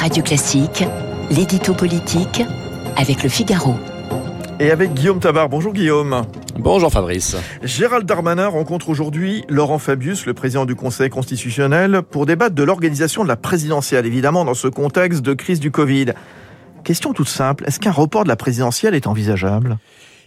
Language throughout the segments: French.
Radio Classique, l'édito politique avec le Figaro. Et avec Guillaume Tabar. Bonjour Guillaume. Bonjour Fabrice. Gérald Darmanin rencontre aujourd'hui Laurent Fabius, le président du Conseil constitutionnel, pour débattre de l'organisation de la présidentielle, évidemment dans ce contexte de crise du Covid. Question toute simple, est-ce qu'un report de la présidentielle est envisageable?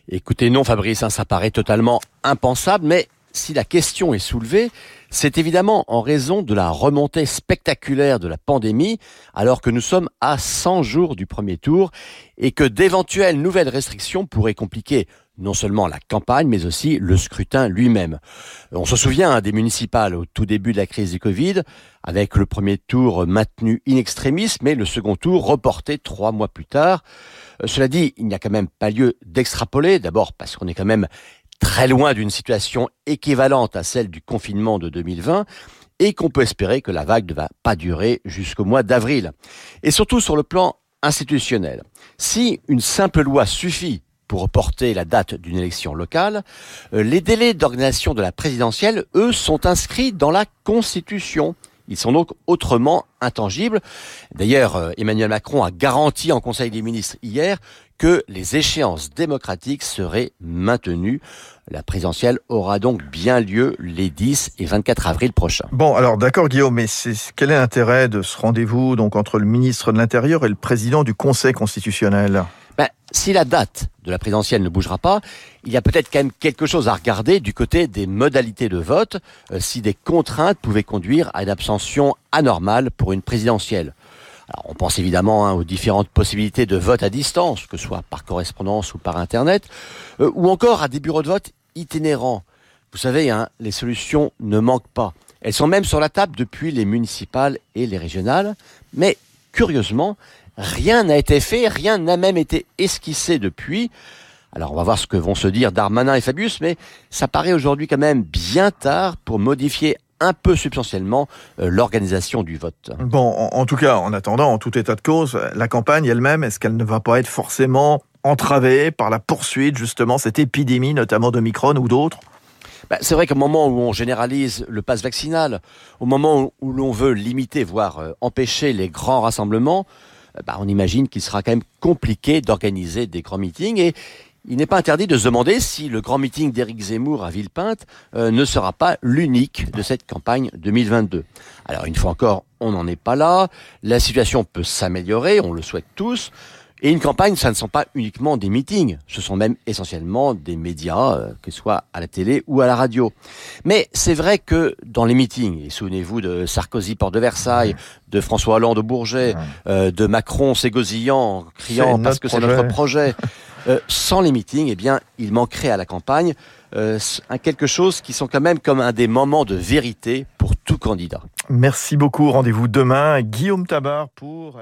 Écoutez, non Fabrice, hein, ça paraît totalement impensable, mais si la question est soulevée, c'est évidemment en raison de la remontée spectaculaire de la pandémie, alors que nous sommes à 100 jours du premier tour et que d'éventuelles nouvelles restrictions pourraient compliquer non seulement la campagne, mais aussi le scrutin lui-même. On se souvient hein, des municipales au tout début de la crise du Covid, avec le premier tour maintenu in extremis, mais le second tour reporté trois mois plus tard. Euh, cela dit, il n'y a quand même pas lieu d'extrapoler, d'abord parce qu'on est quand même très loin d'une situation équivalente à celle du confinement de 2020 et qu'on peut espérer que la vague ne va pas durer jusqu'au mois d'avril. Et surtout sur le plan institutionnel. Si une simple loi suffit pour reporter la date d'une élection locale, euh, les délais d'organisation de la présidentielle, eux, sont inscrits dans la Constitution. Ils sont donc autrement intangibles. D'ailleurs, euh, Emmanuel Macron a garanti en Conseil des ministres hier que les échéances démocratiques seraient maintenues. La présidentielle aura donc bien lieu les 10 et 24 avril prochains. Bon, alors d'accord Guillaume, mais quel est l'intérêt de ce rendez-vous donc entre le ministre de l'Intérieur et le président du Conseil constitutionnel? Ben, si la date de la présidentielle ne bougera pas, il y a peut-être quand même quelque chose à regarder du côté des modalités de vote, euh, si des contraintes pouvaient conduire à une abstention anormale pour une présidentielle. Alors, on pense évidemment hein, aux différentes possibilités de vote à distance, que ce soit par correspondance ou par Internet, euh, ou encore à des bureaux de vote itinérants. Vous savez, hein, les solutions ne manquent pas. Elles sont même sur la table depuis les municipales et les régionales, mais curieusement, Rien n'a été fait, rien n'a même été esquissé depuis. Alors on va voir ce que vont se dire Darmanin et Fabius, mais ça paraît aujourd'hui quand même bien tard pour modifier un peu substantiellement euh, l'organisation du vote. Bon, en, tout cas, en attendant, en tout état de cause, la campagne elle-même, est-ce qu'elle ne va pas être forcément entravée par la poursuite, justement, cette épidémie, notamment de Micron ou d'autres? Bah, c'est vrai qu'au moment où on généralise le pass vaccinal, au moment où l'on veut limiter, voire euh, empêcher les grands rassemblements, bah, on imagine qu'il sera quand même compliqué d'organiser des grands meetings et il n'est pas interdit de se demander si le grand meeting d'Éric Zemmour à Villepinte euh, ne sera pas l'unique de cette campagne 2022. Alors une fois encore, on n'en est pas là. La situation peut s'améliorer, on le souhaite tous. Et une campagne, ça ne sont pas uniquement des meetings, ce sont même essentiellement des médias, euh, que ce soit à la télé ou à la radio. Mais c'est vrai que dans les meetings, et souvenez-vous de Sarkozy porte de Versailles, de François Hollande au Bourget, euh, de Macron ségosillant, criant parce que c'est notre projet, euh, sans les meetings, eh bien, il manquerait à la campagne quelque chose qui sont quand même comme un des moments de vérité pour tout candidat. Merci beaucoup. Rendez-vous demain. Guillaume Tabar pour